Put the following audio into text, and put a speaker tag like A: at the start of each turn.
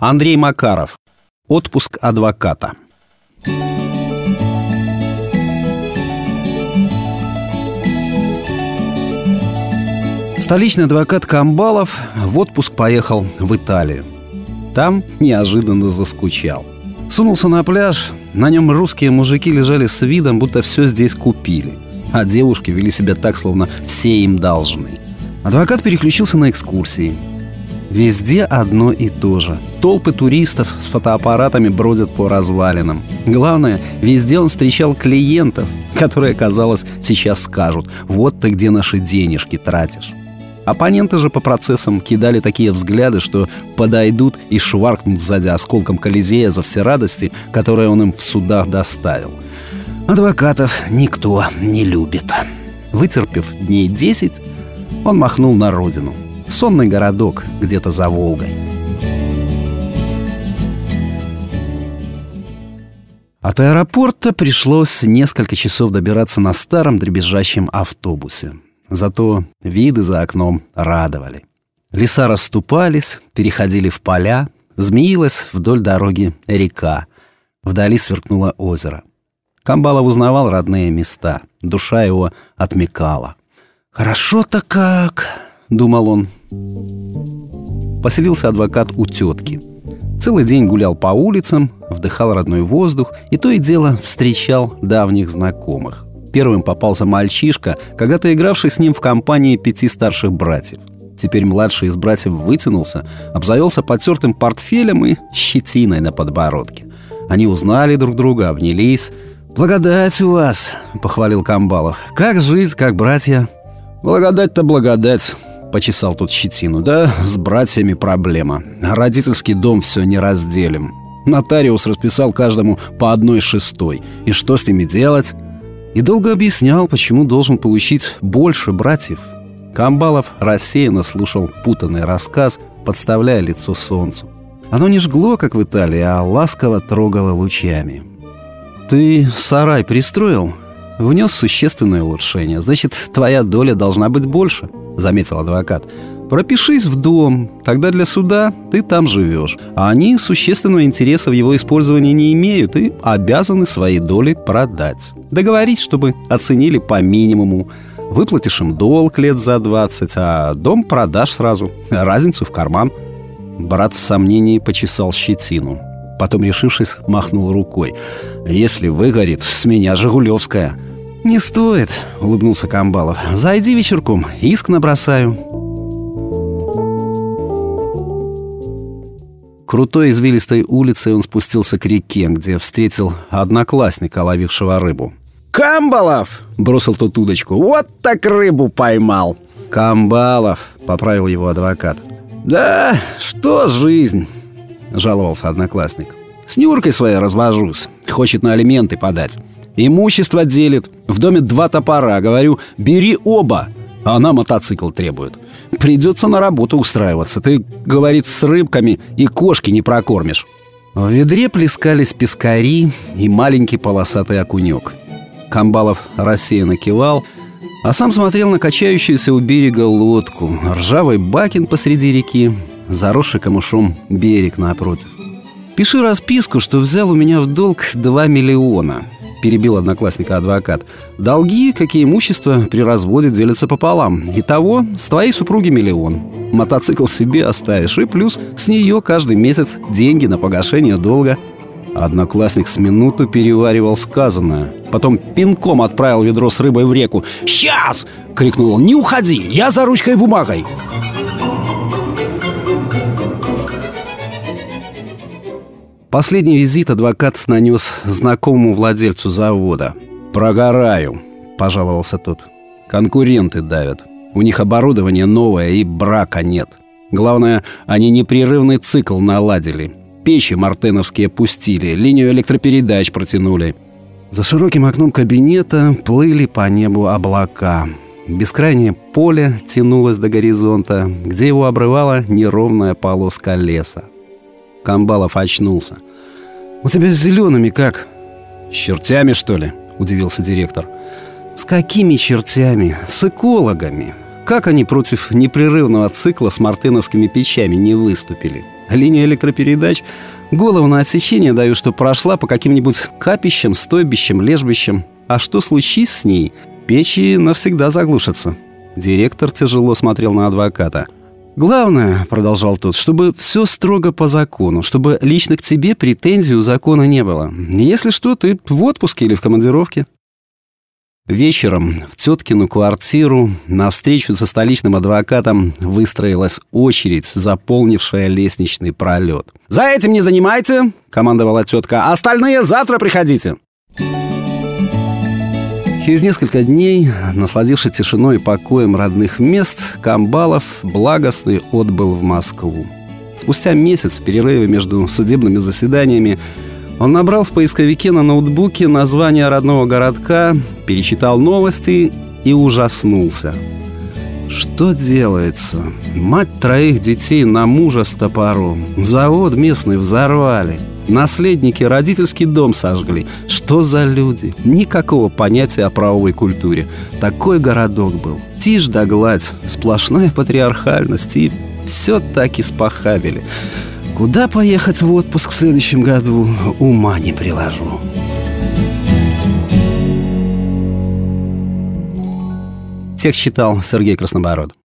A: Андрей Макаров. Отпуск адвоката. Столичный адвокат Камбалов в отпуск поехал в Италию. Там неожиданно заскучал. Сунулся на пляж, на нем русские мужики лежали с видом, будто все здесь купили. А девушки вели себя так, словно все им должны. Адвокат переключился на экскурсии. Везде одно и то же. Толпы туристов с фотоаппаратами бродят по развалинам. Главное, везде он встречал клиентов, которые, казалось, сейчас скажут «Вот ты где наши денежки тратишь». Оппоненты же по процессам кидали такие взгляды, что подойдут и шваркнут сзади осколком Колизея за все радости, которые он им в судах доставил. Адвокатов никто не любит. Вытерпев дней десять, он махнул на родину – сонный городок где-то за Волгой. От аэропорта пришлось несколько часов добираться на старом дребезжащем автобусе. Зато виды за окном радовали. Леса расступались, переходили в поля, змеилась вдоль дороги река. Вдали сверкнуло озеро. Камбалов узнавал родные места. Душа его отмекала. «Хорошо-то как!» — думал он. Поселился адвокат у тетки. Целый день гулял по улицам, вдыхал родной воздух и то и дело встречал давних знакомых. Первым попался мальчишка, когда-то игравший с ним в компании пяти старших братьев. Теперь младший из братьев вытянулся, обзавелся потертым портфелем и щетиной на подбородке. Они узнали друг друга, обнялись. «Благодать у вас!» — похвалил Камбалов. «Как жизнь, как братья?» «Благодать-то благодать!» Почесал тут щетину. Да, с братьями проблема. Родительский дом все не разделим. Нотариус расписал каждому по одной шестой. И что с ними делать? И долго объяснял, почему должен получить больше братьев. Камбалов рассеянно слушал путанный рассказ, подставляя лицо солнцу. Оно не жгло, как в Италии, а ласково трогало лучами. «Ты сарай пристроил?» «Внес существенное улучшение. Значит, твоя доля должна быть больше», заметил адвокат. Пропишись в дом, тогда для суда ты там живешь. А они существенного интереса в его использовании не имеют и обязаны свои доли продать. Договорить, чтобы оценили по минимуму. Выплатишь им долг лет за 20, а дом продашь сразу. Разницу в карман. Брат в сомнении почесал щетину. Потом, решившись, махнул рукой. «Если выгорит, с меня Жигулевская». «Не стоит», — улыбнулся Камбалов. «Зайди вечерком, иск набросаю». Крутой извилистой улицей он спустился к реке, где встретил одноклассника, ловившего рыбу.
B: «Камбалов!» — бросил тот удочку. «Вот так рыбу поймал!»
A: «Камбалов!» — поправил его адвокат.
B: «Да, что жизнь!»
A: — жаловался одноклассник. «С Нюркой своей развожусь. Хочет на алименты подать. Имущество делит. В доме два топора. Говорю, бери оба. А она мотоцикл требует. Придется на работу устраиваться. Ты, говорит, с рыбками и кошки не прокормишь. В ведре плескались пескари и маленький полосатый окунек. Камбалов рассеянно кивал, а сам смотрел на качающуюся у берега лодку, ржавый бакин посреди реки, заросший камышом берег напротив. «Пиши расписку, что взял у меня в долг 2 миллиона», перебил одноклассника адвокат. «Долги, как и имущество, при разводе делятся пополам. Итого, с твоей супруги миллион. Мотоцикл себе оставишь, и плюс с нее каждый месяц деньги на погашение долга». Одноклассник с минуту переваривал сказанное. Потом пинком отправил ведро с рыбой в реку. «Сейчас!» — крикнул он. «Не уходи! Я за ручкой и бумагой!» Последний визит адвокат нанес знакомому владельцу завода. «Прогораю», — пожаловался тот. «Конкуренты давят. У них оборудование новое и брака нет. Главное, они непрерывный цикл наладили. Печи мартеновские пустили, линию электропередач протянули». За широким окном кабинета плыли по небу облака. Бескрайнее поле тянулось до горизонта, где его обрывала неровная полоска леса. Камбалов очнулся. «У тебя с зелеными как?» «С чертями, что ли?» – удивился директор. «С какими чертями? С экологами. Как они против непрерывного цикла с мартыновскими печами не выступили? Линия электропередач. Голову на отсечение даю, что прошла по каким-нибудь капищам, стойбищам, лежбищам. А что случись с ней, печи навсегда заглушатся. Директор тяжело смотрел на адвоката. «Главное, — продолжал тот, — чтобы все строго по закону, чтобы лично к тебе претензий у закона не было. Если что, ты в отпуске или в командировке». Вечером в теткину квартиру на встречу со столичным адвокатом выстроилась очередь, заполнившая лестничный пролет.
B: «За этим не занимайте!» — командовала тетка. «Остальные завтра приходите!»
A: Через несколько дней, насладившись тишиной и покоем родных мест, Камбалов благостный отбыл в Москву. Спустя месяц в перерыве между судебными заседаниями он набрал в поисковике на ноутбуке название родного городка, перечитал новости и ужаснулся. Что делается? Мать троих детей на мужа с топором. Завод местный взорвали. Наследники родительский дом сожгли. Что за люди? Никакого понятия о правовой культуре. Такой городок был. Тишь да гладь, сплошная патриархальность и все таки спахабили. Куда поехать в отпуск в следующем году, ума не приложу. Текст читал Сергей Краснобород.